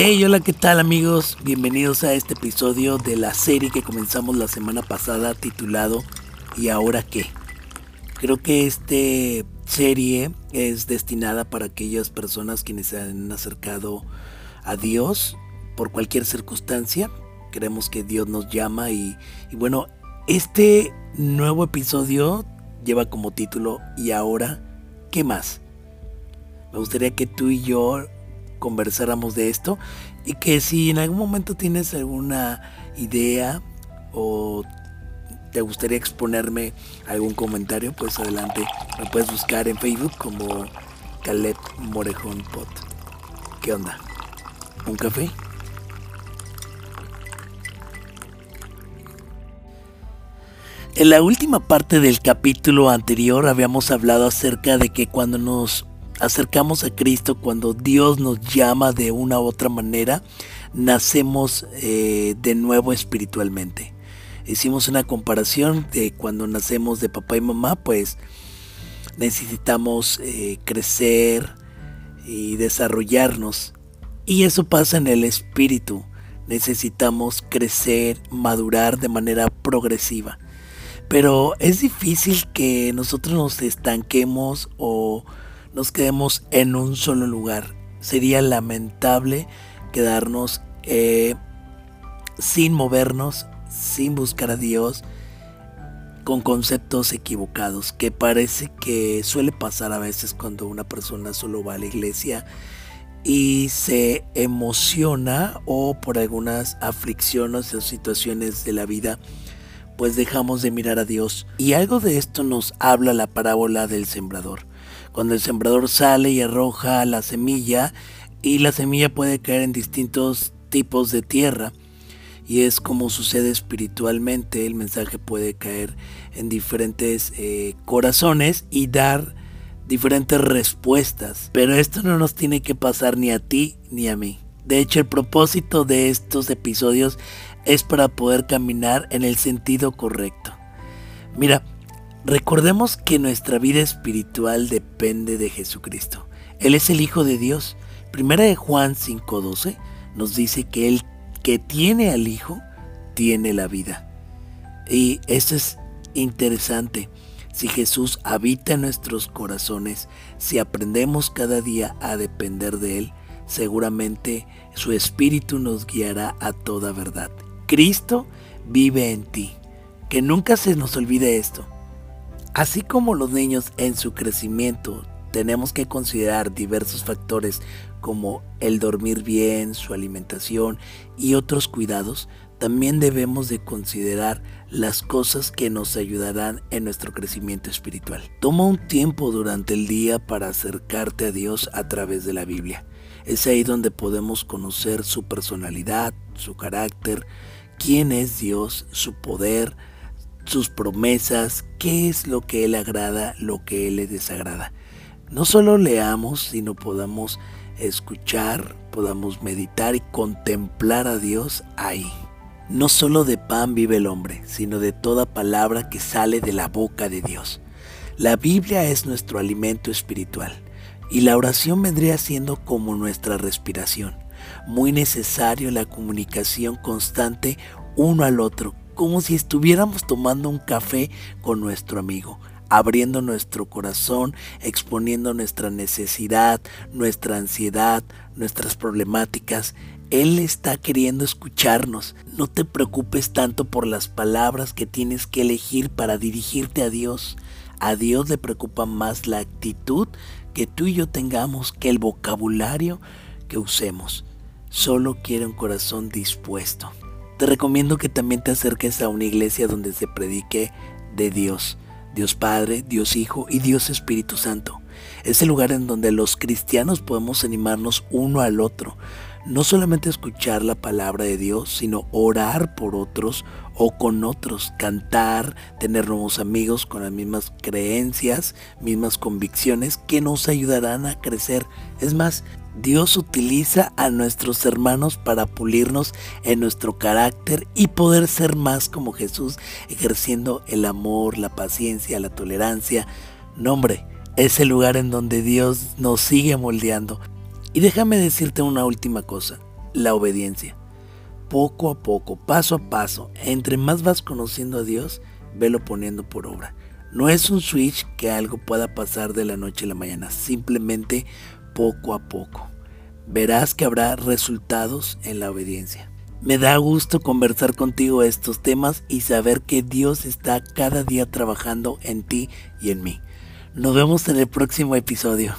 Hey, hola, ¿qué tal amigos? Bienvenidos a este episodio de la serie que comenzamos la semana pasada titulado ¿Y ahora qué? Creo que esta serie es destinada para aquellas personas quienes se han acercado a Dios por cualquier circunstancia. Creemos que Dios nos llama y, y bueno, este nuevo episodio lleva como título ¿Y ahora qué más? Me gustaría que tú y yo conversáramos de esto y que si en algún momento tienes alguna idea o te gustaría exponerme algún comentario, pues adelante, me puedes buscar en Facebook como Caleb Morejón Pot. ¿Qué onda? ¿Un café? En la última parte del capítulo anterior habíamos hablado acerca de que cuando nos acercamos a Cristo, cuando Dios nos llama de una u otra manera, nacemos eh, de nuevo espiritualmente. Hicimos una comparación de cuando nacemos de papá y mamá, pues necesitamos eh, crecer y desarrollarnos. Y eso pasa en el espíritu. Necesitamos crecer, madurar de manera progresiva. Pero es difícil que nosotros nos estanquemos o nos quedemos en un solo lugar. Sería lamentable quedarnos eh, sin movernos, sin buscar a Dios, con conceptos equivocados, que parece que suele pasar a veces cuando una persona solo va a la iglesia y se emociona o por algunas aflicciones o situaciones de la vida, pues dejamos de mirar a Dios. Y algo de esto nos habla la parábola del sembrador cuando el sembrador sale y arroja la semilla y la semilla puede caer en distintos tipos de tierra y es como sucede espiritualmente, el mensaje puede caer en diferentes eh, corazones y dar diferentes respuestas, pero esto no nos tiene que pasar ni a ti ni a mí. De hecho, el propósito de estos episodios es para poder caminar en el sentido correcto. Mira, Recordemos que nuestra vida espiritual depende de Jesucristo. Él es el Hijo de Dios. Primera de Juan 5:12 nos dice que el que tiene al Hijo tiene la vida. Y eso es interesante. Si Jesús habita en nuestros corazones, si aprendemos cada día a depender de Él, seguramente su Espíritu nos guiará a toda verdad. Cristo vive en ti. Que nunca se nos olvide esto. Así como los niños en su crecimiento tenemos que considerar diversos factores como el dormir bien, su alimentación y otros cuidados, también debemos de considerar las cosas que nos ayudarán en nuestro crecimiento espiritual. Toma un tiempo durante el día para acercarte a Dios a través de la Biblia. Es ahí donde podemos conocer su personalidad, su carácter, quién es Dios, su poder, sus promesas, qué es lo que Él agrada, lo que Él le desagrada. No solo leamos, sino podamos escuchar, podamos meditar y contemplar a Dios ahí. No solo de pan vive el hombre, sino de toda palabra que sale de la boca de Dios. La Biblia es nuestro alimento espiritual y la oración vendría siendo como nuestra respiración. Muy necesario la comunicación constante uno al otro como si estuviéramos tomando un café con nuestro amigo, abriendo nuestro corazón, exponiendo nuestra necesidad, nuestra ansiedad, nuestras problemáticas. Él está queriendo escucharnos. No te preocupes tanto por las palabras que tienes que elegir para dirigirte a Dios. A Dios le preocupa más la actitud que tú y yo tengamos que el vocabulario que usemos. Solo quiere un corazón dispuesto te recomiendo que también te acerques a una iglesia donde se predique de Dios, Dios Padre, Dios Hijo y Dios Espíritu Santo. Es el lugar en donde los cristianos podemos animarnos uno al otro, no solamente escuchar la palabra de Dios, sino orar por otros o con otros, cantar, tener nuevos amigos con las mismas creencias, mismas convicciones que nos ayudarán a crecer. Es más, Dios utiliza a nuestros hermanos para pulirnos en nuestro carácter y poder ser más como Jesús, ejerciendo el amor, la paciencia, la tolerancia. No, hombre, es el lugar en donde Dios nos sigue moldeando. Y déjame decirte una última cosa, la obediencia. Poco a poco, paso a paso, entre más vas conociendo a Dios, velo poniendo por obra. No es un switch que algo pueda pasar de la noche a la mañana, simplemente poco a poco. Verás que habrá resultados en la obediencia. Me da gusto conversar contigo estos temas y saber que Dios está cada día trabajando en ti y en mí. Nos vemos en el próximo episodio.